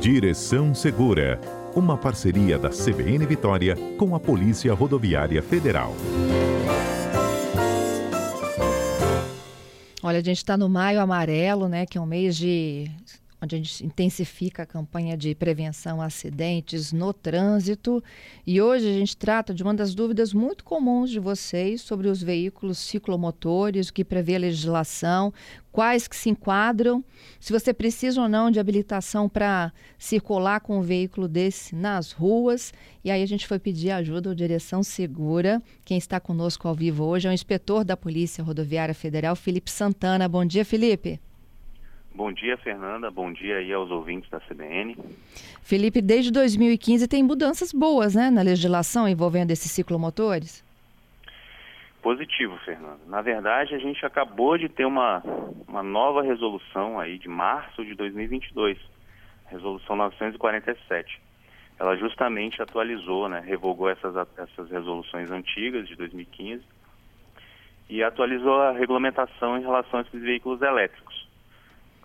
Direção Segura, uma parceria da CBN Vitória com a Polícia Rodoviária Federal. Olha, a gente está no Maio Amarelo, né, que é um mês de onde a gente intensifica a campanha de prevenção a acidentes no trânsito. E hoje a gente trata de uma das dúvidas muito comuns de vocês sobre os veículos ciclomotores, o que prevê a legislação, quais que se enquadram, se você precisa ou não de habilitação para circular com um veículo desse nas ruas. E aí a gente foi pedir ajuda ao Direção Segura. Quem está conosco ao vivo hoje é o inspetor da Polícia Rodoviária Federal, Felipe Santana. Bom dia, Felipe. Bom dia, Fernanda. Bom dia aí aos ouvintes da CBN. Felipe, desde 2015 tem mudanças boas, né, na legislação envolvendo esses ciclomotores? Positivo, Fernanda. Na verdade, a gente acabou de ter uma, uma nova resolução aí de março de 2022, resolução 947. Ela justamente atualizou, né, revogou essas, essas resoluções antigas de 2015 e atualizou a regulamentação em relação a esses veículos elétricos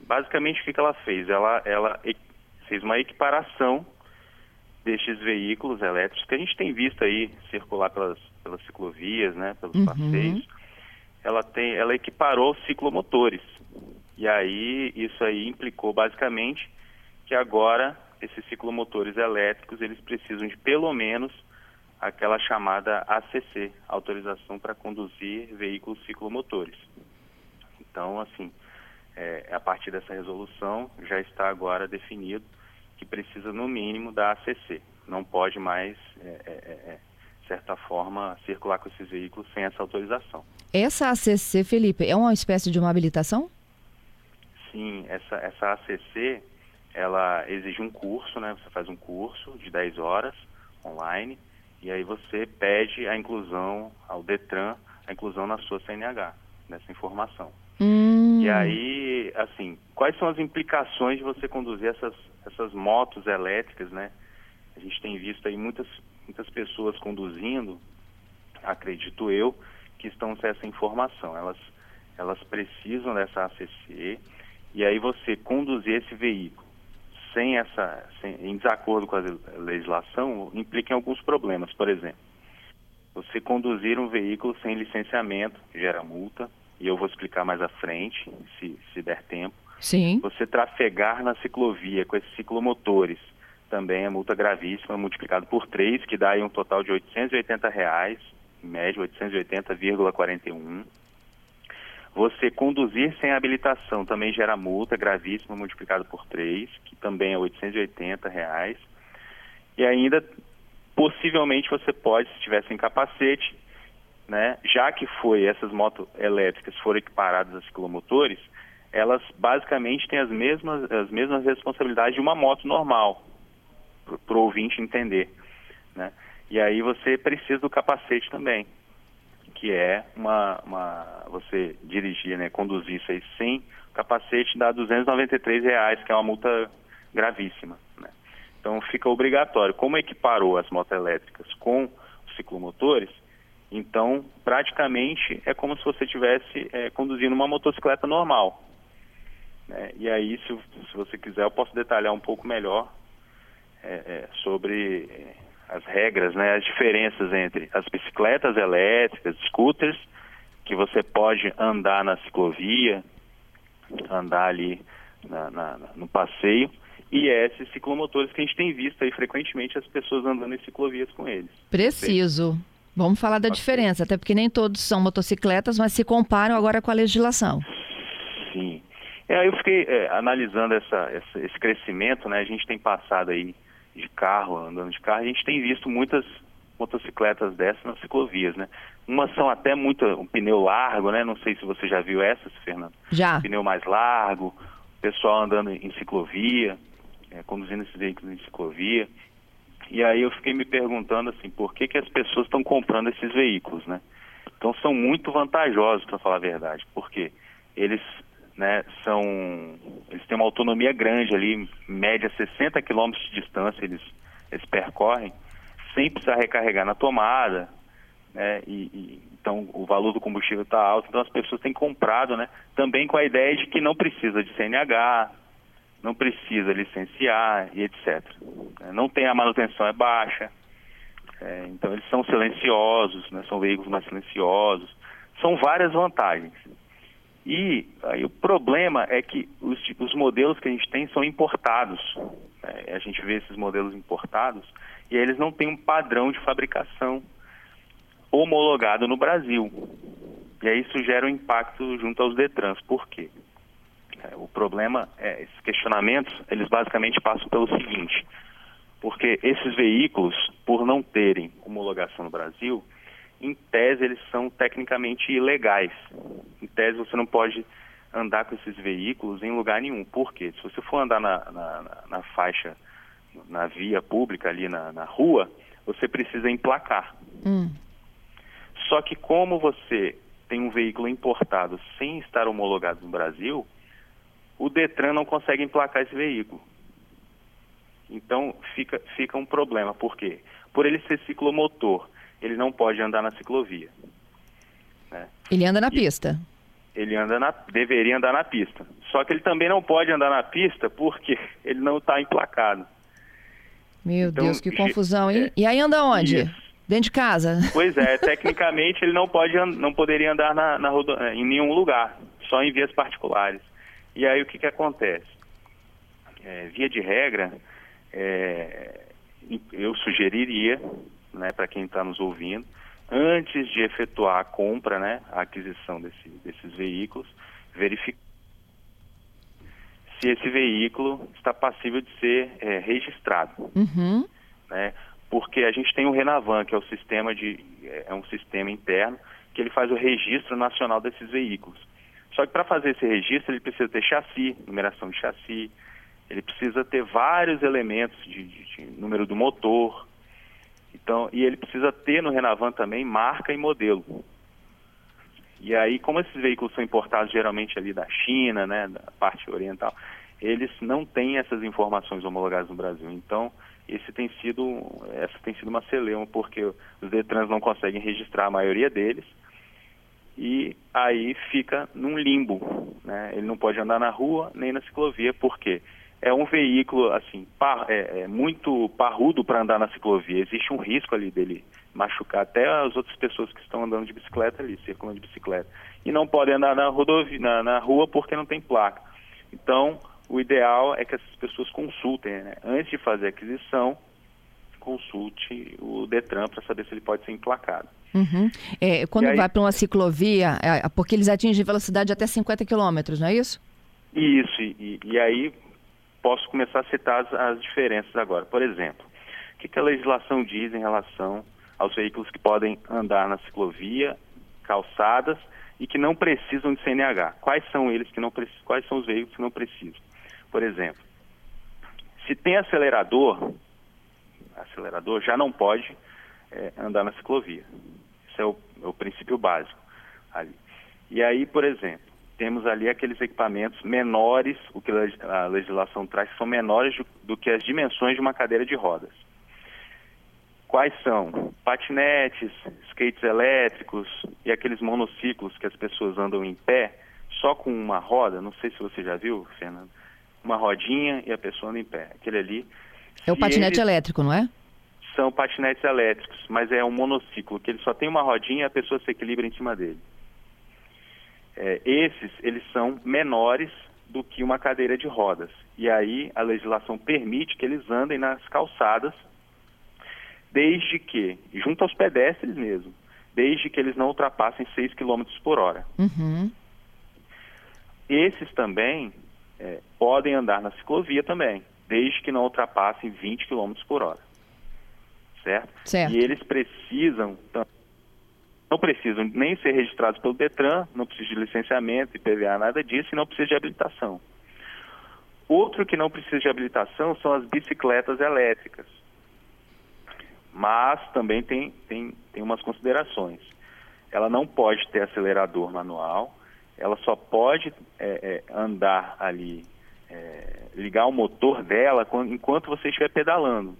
basicamente o que, que ela fez? Ela, ela fez uma equiparação destes veículos elétricos que a gente tem visto aí circular pelas, pelas ciclovias, né, pelos uhum. passeios. Ela tem, ela equiparou ciclomotores. E aí isso aí implicou basicamente que agora esses ciclomotores elétricos eles precisam de pelo menos aquela chamada ACC, autorização para conduzir veículos ciclomotores. Então, assim, é, a partir dessa resolução, já está agora definido que precisa, no mínimo, da ACC. Não pode mais, é, é, é, é certa forma, circular com esses veículos sem essa autorização. Essa ACC, Felipe, é uma espécie de uma habilitação? Sim, essa, essa ACC, ela exige um curso, né? Você faz um curso de 10 horas online e aí você pede a inclusão ao DETRAN, a inclusão na sua CNH, nessa informação. Hum. E aí, assim, quais são as implicações de você conduzir essas, essas motos elétricas, né? A gente tem visto aí muitas, muitas pessoas conduzindo, acredito eu, que estão sem essa informação. Elas, elas precisam dessa ACC e aí você conduzir esse veículo sem essa, sem, em desacordo com a legislação, implica em alguns problemas. Por exemplo, você conduzir um veículo sem licenciamento gera multa e eu vou explicar mais à frente, se, se der tempo. Sim. Você trafegar na ciclovia com esses ciclomotores também é multa gravíssima, multiplicado por três, que dá aí um total de 880 reais, em média 880,41. Você conduzir sem habilitação também gera multa gravíssima, multiplicado por três, que também é 880 reais. E ainda, possivelmente, você pode, se tiver sem capacete, né, já que foi essas motos elétricas foram equiparadas a ciclomotores, elas basicamente têm as mesmas, as mesmas responsabilidades de uma moto normal, para o ouvinte entender. Né? E aí você precisa do capacete também, que é uma, uma você dirigir, né, conduzir isso aí sem capacete dá 293 reais, que é uma multa gravíssima. Né? Então fica obrigatório. Como equiparou as motos elétricas com os ciclomotores, então, praticamente é como se você estivesse é, conduzindo uma motocicleta normal. Né? E aí, se, se, você quiser, eu posso detalhar um pouco melhor é, é, sobre é, as regras, né, as diferenças entre as bicicletas elétricas, scooters, que você pode andar na ciclovia, andar ali na, na, no passeio, e esses ciclomotores que a gente tem visto aí frequentemente as pessoas andando em ciclovias com eles. Preciso. Vamos falar da diferença, até porque nem todos são motocicletas, mas se comparam agora com a legislação. Sim. É, eu fiquei é, analisando essa, essa, esse crescimento, né? A gente tem passado aí de carro, andando de carro, a gente tem visto muitas motocicletas dessas nas ciclovias, né? Umas são até muito, um pneu largo, né? Não sei se você já viu essas, Fernando. Já. Um pneu mais largo, pessoal andando em ciclovia, é, conduzindo esses veículos em ciclovia. E aí eu fiquei me perguntando assim, por que, que as pessoas estão comprando esses veículos, né? Então são muito vantajosos, para falar a verdade, porque eles né, são, eles têm uma autonomia grande ali, média 60 km de distância eles, eles percorrem, sem precisar recarregar na tomada, né, e, e então o valor do combustível está alto, então as pessoas têm comprado, né, também com a ideia de que não precisa de CNH, não precisa licenciar e etc. É, não tem a manutenção é baixa, é, então eles são silenciosos, né, são veículos mais silenciosos, são várias vantagens. E aí o problema é que os, os modelos que a gente tem são importados. Né, a gente vê esses modelos importados e eles não têm um padrão de fabricação homologado no Brasil. E aí isso gera um impacto junto aos Detrans. Por quê? É, o problema é, esses questionamentos, eles basicamente passam pelo seguinte, porque esses veículos, por não terem homologação no Brasil, em tese eles são tecnicamente ilegais. Em tese você não pode andar com esses veículos em lugar nenhum. Por quê? Se você for andar na, na, na faixa, na via pública ali na, na rua, você precisa emplacar. Hum. Só que como você tem um veículo importado sem estar homologado no Brasil, o Detran não consegue emplacar esse veículo. Então fica, fica um problema. Por quê? Por ele ser ciclomotor, ele não pode andar na ciclovia. Né? Ele anda na e pista. Ele anda na, deveria andar na pista. Só que ele também não pode andar na pista porque ele não está emplacado. Meu então, Deus, que confusão, hein? É, e aí anda onde? Isso. Dentro de casa? Pois é, tecnicamente ele não pode não poderia andar na, na rodo, em nenhum lugar, só em vias particulares. E aí o que, que acontece? É, via de regra, é, eu sugeriria, né, para quem está nos ouvindo, antes de efetuar a compra, né, a aquisição desse, desses veículos, verificar se esse veículo está passível de ser é, registrado. Uhum. Né? Porque a gente tem o Renavan, que é o sistema de é, é um sistema interno que ele faz o registro nacional desses veículos. Só que para fazer esse registro ele precisa ter chassi, numeração de chassi, ele precisa ter vários elementos de, de, de, número do motor. Então, e ele precisa ter no Renavan também marca e modelo. E aí, como esses veículos são importados geralmente ali da China, né, da parte oriental, eles não têm essas informações homologadas no Brasil. Então, esse tem sido, essa tem sido uma celeuma, porque os Detrans não conseguem registrar a maioria deles, e aí fica num limbo. Né? Ele não pode andar na rua nem na ciclovia, por quê? é um veículo assim par, é, é muito parrudo para andar na ciclovia. Existe um risco ali dele machucar até as outras pessoas que estão andando de bicicleta ali, circulando de bicicleta. E não podem andar na, rodovia, na, na rua porque não tem placa. Então, o ideal é que essas pessoas consultem, né? antes de fazer a aquisição, consulte o Detran para saber se ele pode ser emplacado. Uhum. É, quando aí, vai para uma ciclovia, é, porque eles atingem velocidade até 50 km, não é isso? Isso, e, e aí posso começar a citar as, as diferenças agora. Por exemplo, o que, que, a legislação diz em relação aos veículos que podem andar na ciclovia, calçadas e que não precisam de CNH? Quais são eles que não quais são os veículos que não precisam? Por exemplo, se tem acelerador, acelerador já não pode é, andar na ciclovia. Esse é o, é o princípio básico ali. E aí, por exemplo, temos ali aqueles equipamentos menores, o que a legislação traz, são menores do que as dimensões de uma cadeira de rodas. Quais são? Patinetes, skates elétricos e aqueles monociclos que as pessoas andam em pé, só com uma roda, não sei se você já viu, Fernando, uma rodinha e a pessoa anda em pé. Aquele ali. É o patinete eles... elétrico, não é? São patinetes elétricos, mas é um monociclo, que ele só tem uma rodinha e a pessoa se equilibra em cima dele é, esses eles são menores do que uma cadeira de rodas. E aí a legislação permite que eles andem nas calçadas, desde que, junto aos pedestres mesmo, desde que eles não ultrapassem 6 km por hora. Uhum. Esses também é, podem andar na ciclovia também, desde que não ultrapassem 20 km por hora. Certo? certo? E eles precisam não precisam nem ser registrados pelo Detran, não precisa de licenciamento, IPVA, nada disso, e não precisa de habilitação. Outro que não precisa de habilitação são as bicicletas elétricas. Mas também tem, tem, tem umas considerações. Ela não pode ter acelerador manual, ela só pode é, é, andar ali, é, ligar o motor dela enquanto você estiver pedalando.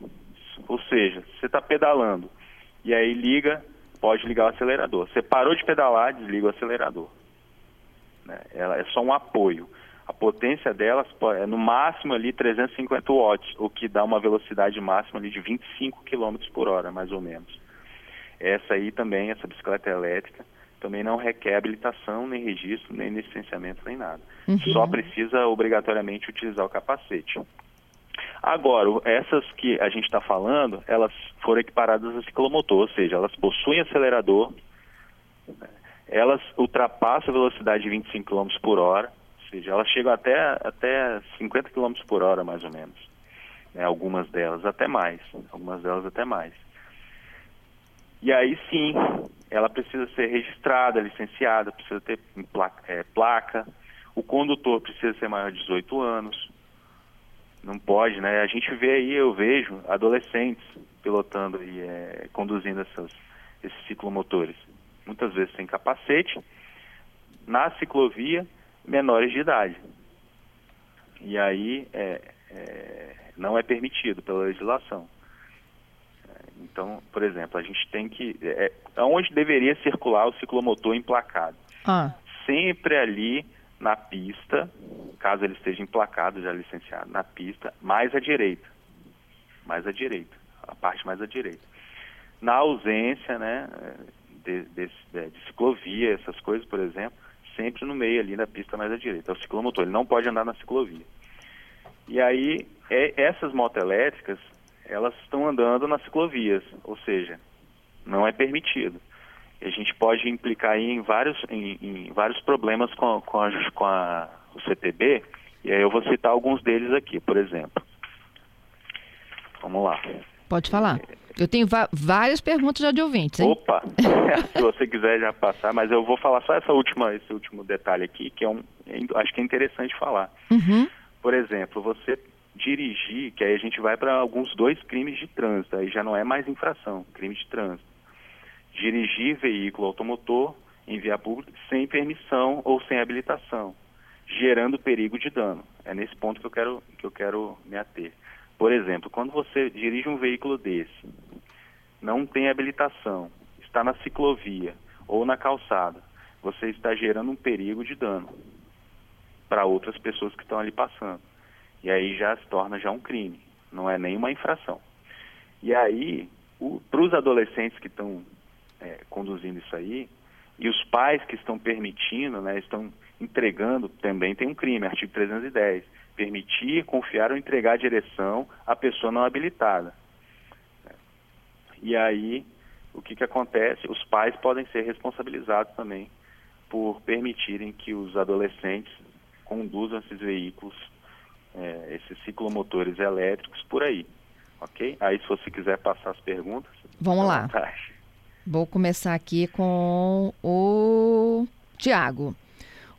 Ou seja, você está pedalando e aí liga pode ligar o acelerador. Você parou de pedalar, desliga o acelerador. Né? Ela é só um apoio. a potência delas é no máximo ali 350 watts, o que dá uma velocidade máxima ali de 25 km por hora, mais ou menos. Essa aí também, essa bicicleta elétrica, também não requer habilitação, nem registro, nem licenciamento, nem nada. Uhum. Só precisa obrigatoriamente utilizar o capacete. Agora, essas que a gente está falando, elas foram equiparadas a ciclomotor, ou seja, elas possuem acelerador, elas ultrapassam a velocidade de 25 km por hora, ou seja, elas chegam até, até 50 km por hora, mais ou menos. Né, algumas delas até mais, algumas delas até mais. E aí sim, ela precisa ser registrada, licenciada, precisa ter placa, é, placa. O condutor precisa ser maior de 18 anos. Não pode, né? A gente vê aí, eu vejo adolescentes pilotando e é, conduzindo essas, esses ciclomotores. Muitas vezes sem capacete, na ciclovia, menores de idade. E aí é, é, não é permitido pela legislação. Então, por exemplo, a gente tem que. É, onde deveria circular o ciclomotor emplacado? Ah. Sempre ali na pista, caso ele esteja emplacado, já licenciado, na pista, mais à direita. Mais à direita, a parte mais à direita. Na ausência, né, de, de, de, ciclovia, essas coisas, por exemplo, sempre no meio ali na pista mais à direita. É o ciclomotor, ele não pode andar na ciclovia. E aí, é, essas motos elétricas, elas estão andando nas ciclovias, ou seja, não é permitido. A gente pode implicar aí em vários, em, em vários problemas com, com, a, com a, o CTB, e aí eu vou citar alguns deles aqui, por exemplo. Vamos lá. Pode falar. Eu tenho várias perguntas já de ouvintes, hein? Opa! Se você quiser já passar, mas eu vou falar só essa última, esse último detalhe aqui, que é um, acho que é interessante falar. Uhum. Por exemplo, você dirigir, que aí a gente vai para alguns dois crimes de trânsito, aí já não é mais infração, crime de trânsito. Dirigir veículo automotor em via pública sem permissão ou sem habilitação, gerando perigo de dano. É nesse ponto que eu quero, que eu quero me ater. Por exemplo, quando você dirige um veículo desse, não tem habilitação, está na ciclovia ou na calçada, você está gerando um perigo de dano para outras pessoas que estão ali passando. E aí já se torna já um crime, não é nenhuma infração. E aí, para os adolescentes que estão é, conduzindo isso aí, e os pais que estão permitindo, né, estão entregando, também tem um crime, artigo 310, permitir, confiar ou entregar a direção à pessoa não habilitada. E aí, o que, que acontece? Os pais podem ser responsabilizados também por permitirem que os adolescentes conduzam esses veículos é, esses ciclomotores elétricos por aí, ok? Aí se você quiser passar as perguntas. Vamos lá. Vontade. Vou começar aqui com o Tiago.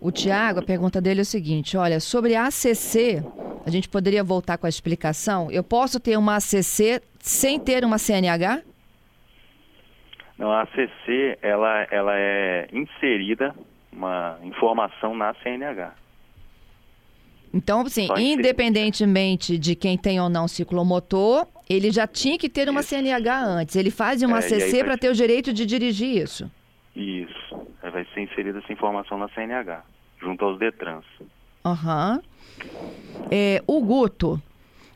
O Tiago, a pergunta dele é o seguinte: olha, sobre a ACC, a gente poderia voltar com a explicação? Eu posso ter uma ACC sem ter uma CNH? Não, a ACC ela, ela é inserida uma informação na CNH. Então, assim, independentemente de quem tem ou não ciclomotor, ele já tinha que ter uma isso. CNH antes. Ele faz uma é, CC para ter o direito de dirigir isso. Isso. Vai ser inserida essa informação na CNH, junto aos DETRANS. Aham. Uhum. É, o Guto,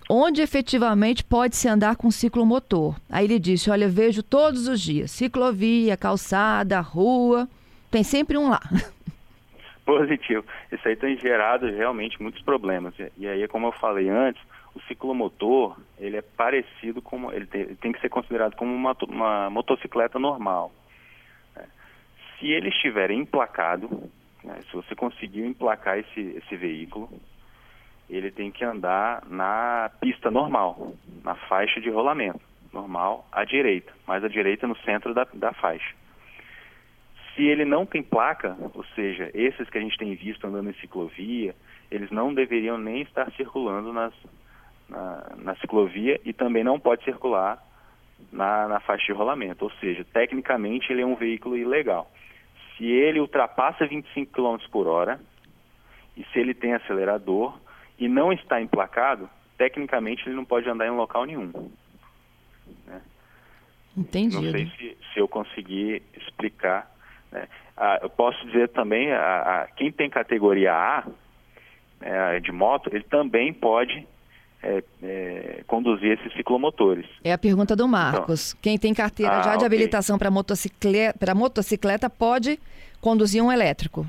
onde efetivamente pode-se andar com ciclomotor? Aí ele disse, olha, vejo todos os dias, ciclovia, calçada, rua, tem sempre um lá. Positivo. Isso aí tem gerado realmente muitos problemas. E aí, como eu falei antes, o ciclomotor, ele é parecido com... Ele tem, ele tem que ser considerado como uma, uma motocicleta normal. Né? Se ele estiver emplacado, né, se você conseguiu emplacar esse, esse veículo, ele tem que andar na pista normal, na faixa de rolamento, normal, à direita, mais à direita no centro da, da faixa. Se ele não tem placa, ou seja, esses que a gente tem visto andando em ciclovia, eles não deveriam nem estar circulando nas, na, na ciclovia e também não pode circular na, na faixa de rolamento. Ou seja, tecnicamente ele é um veículo ilegal. Se ele ultrapassa 25 km por hora e se ele tem acelerador e não está emplacado, tecnicamente ele não pode andar em local nenhum. Né? Entendi. Não sei se, se eu consegui explicar né? Ah, eu posso dizer também, a, a, quem tem categoria A, é, de moto, ele também pode é, é, conduzir esses ciclomotores. É a pergunta do Marcos. Então, Quem tem carteira ah, já de okay. habilitação para motocicleta, motocicleta pode conduzir um elétrico?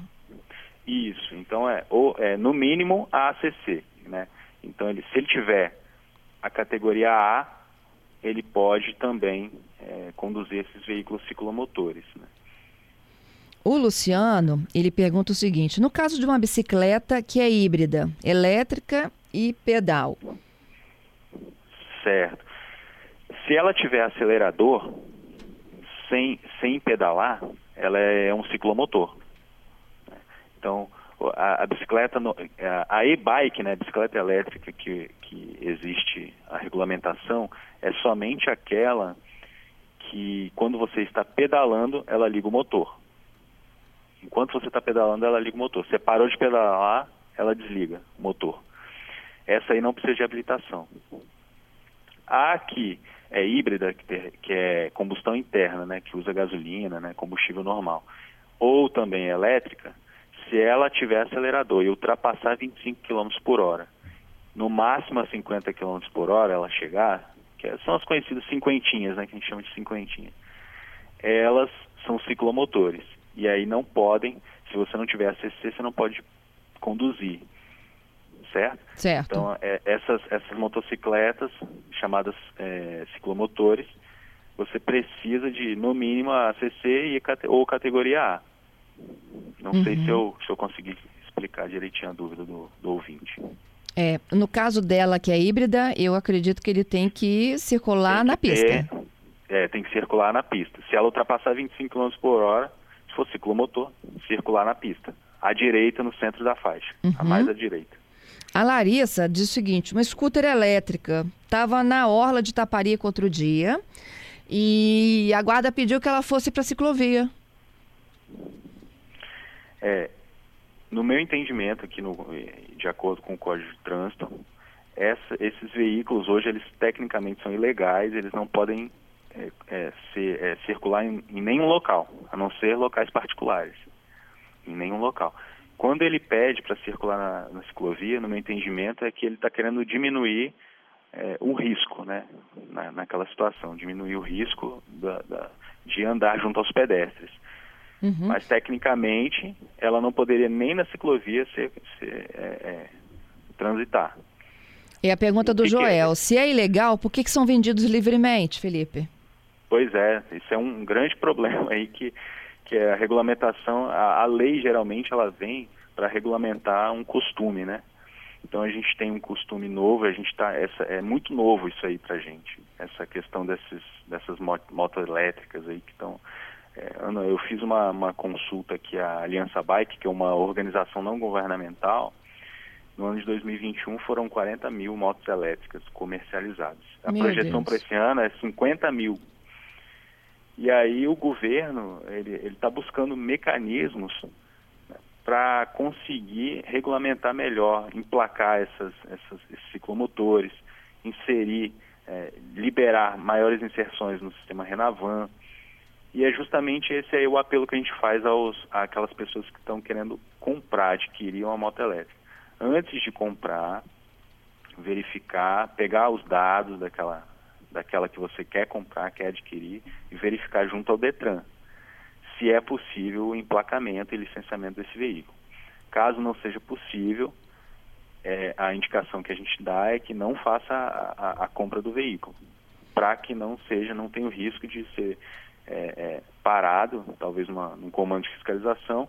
Isso. Então é, ou, é no mínimo a ACC, né? Então ele, se ele tiver a categoria A, ele pode também é, conduzir esses veículos ciclomotores. Né? O Luciano, ele pergunta o seguinte: no caso de uma bicicleta que é híbrida, elétrica e pedal. Certo. Se ela tiver acelerador, sem, sem pedalar, ela é um ciclomotor. Então, a, a bicicleta, a e-bike, né, a bicicleta elétrica que, que existe a regulamentação, é somente aquela que quando você está pedalando, ela liga o motor. Enquanto você está pedalando, ela liga o motor. Você parou de pedalar, ela desliga o motor. Essa aí não precisa de habilitação. A que é híbrida, que é combustão interna, né, que usa gasolina, né, combustível normal, ou também elétrica, se ela tiver acelerador e ultrapassar 25 km por hora, no máximo a 50 km por hora ela chegar, que é, são as conhecidas cinquentinhas, né, que a gente chama de cinquentinha, elas são ciclomotores. E aí não podem, se você não tiver ACC, você não pode conduzir. Certo? Certo. Então, é, essas, essas motocicletas, chamadas é, ciclomotores, você precisa de, no mínimo, a ACC e, ou categoria A. Não uhum. sei se eu, se eu consegui explicar direitinho a dúvida do, do ouvinte. É, no caso dela, que é híbrida, eu acredito que ele tem que circular tem que na pista. Ter, é, tem que circular na pista. Se ela ultrapassar 25 km por hora, for ciclomotor, circular na pista. À direita, no centro da faixa. Uhum. A mais à direita. A Larissa diz o seguinte: uma scooter elétrica estava na orla de Taparica outro dia e a guarda pediu que ela fosse para a ciclovia. É, no meu entendimento aqui, no, de acordo com o Código de Trânsito, essa, esses veículos hoje eles tecnicamente são ilegais, eles não podem é, é, ser, é, circular em, em, nenhum local, a não ser locais particulares, em nenhum local. Quando ele pede para circular na, na, ciclovia, no meu entendimento, é que ele está querendo diminuir é, o risco, né, na, naquela situação, diminuir o risco da, da, de andar junto aos pedestres. Uhum. Mas tecnicamente ela não poderia nem na ciclovia ser, ser é, é, transitar. E a pergunta do Joel, é? se é ilegal, por que, que são vendidos livremente, Felipe? Pois é, isso é um grande problema aí que, que a regulamentação, a, a lei geralmente ela vem para regulamentar um costume, né? Então a gente tem um costume novo, a gente tá essa é muito novo isso aí para gente, essa questão desses dessas motos elétricas aí que estão é, Ana, eu fiz uma, uma consulta aqui à Aliança Bike, que é uma organização não governamental. No ano de 2021 foram 40 mil motos elétricas comercializadas. A Meu projeção para esse ano é 50 mil. E aí o governo ele está buscando mecanismos né, para conseguir regulamentar melhor, emplacar essas, essas, esses ciclomotores, inserir, é, liberar maiores inserções no sistema Renavan, e é justamente esse aí o apelo que a gente faz aos, àquelas pessoas que estão querendo comprar, adquirir uma moto elétrica. Antes de comprar, verificar, pegar os dados daquela, daquela que você quer comprar, quer adquirir, e verificar junto ao Detran se é possível o emplacamento e licenciamento desse veículo. Caso não seja possível, é, a indicação que a gente dá é que não faça a, a, a compra do veículo, para que não seja, não tenha o risco de ser é, é, parado, talvez uma, um comando de fiscalização,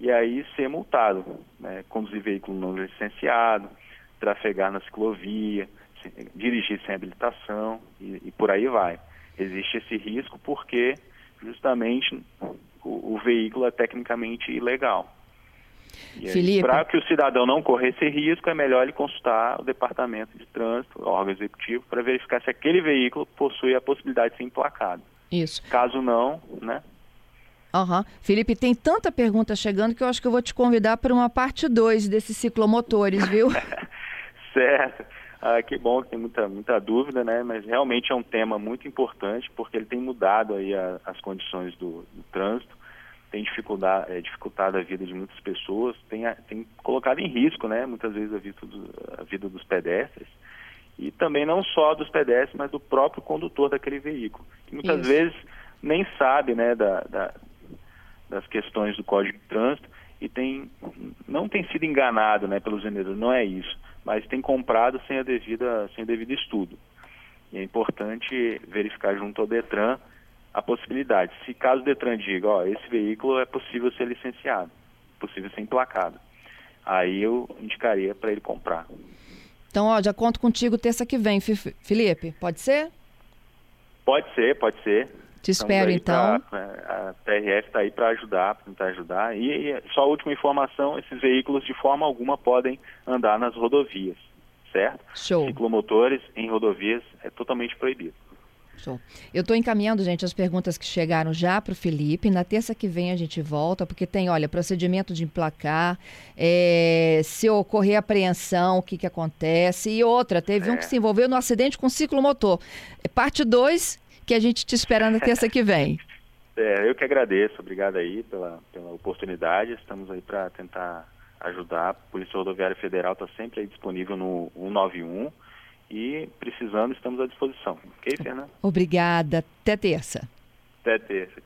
e aí ser multado, né? conduzir veículo não licenciado, trafegar na ciclovia, dirigir sem habilitação e, e, por aí vai. Existe esse risco porque justamente o, o veículo é tecnicamente ilegal. Para que o cidadão não corra esse risco, é melhor ele consultar o departamento de trânsito, o órgão executivo, para verificar se aquele veículo possui a possibilidade de ser emplacado. Isso. Caso não, né? Uhum. Felipe, tem tanta pergunta chegando que eu acho que eu vou te convidar para uma parte 2 desses ciclomotores, viu? certo. Ah, que bom que tem muita, muita dúvida, né? Mas realmente é um tema muito importante porque ele tem mudado aí a, as condições do, do trânsito tem dificuldade, é, dificultado a vida de muitas pessoas, tem, tem colocado em risco, né, muitas vezes a vida, do, a vida dos pedestres e também não só dos pedestres, mas do próprio condutor daquele veículo, que muitas Isso. vezes nem sabe, né, da, da, das questões do Código de Trânsito e tem não tem sido enganado, né, pelos vendedores, não é isso, mas tem comprado sem a devida sem o devido estudo. E é importante verificar junto ao Detran a possibilidade. Se caso o Detran diga, ó, esse veículo é possível ser licenciado, possível ser emplacado, aí eu indicaria para ele comprar. Então, ó, já conto contigo terça que vem, Felipe, pode ser? Pode ser, pode ser. Te espero então. Pra, é, a PRF está aí para ajudar, para tentar ajudar. E, e só a última informação: esses veículos de forma alguma podem andar nas rodovias, certo? Show. Ciclomotores em rodovias é totalmente proibido. Show. Eu estou encaminhando, gente, as perguntas que chegaram já para o Felipe. Na terça que vem a gente volta, porque tem, olha, procedimento de emplacar, é, se ocorrer apreensão, o que, que acontece. E outra, teve é. um que se envolveu no acidente com ciclomotor. É parte 2, que a gente te espera na terça que vem. É, eu que agradeço. Obrigado aí pela, pela oportunidade. Estamos aí para tentar ajudar. A Polícia Rodoviária Federal está sempre aí disponível no 191 e precisando, estamos à disposição. Ok, Fernanda? Obrigada. Até terça. Até terça.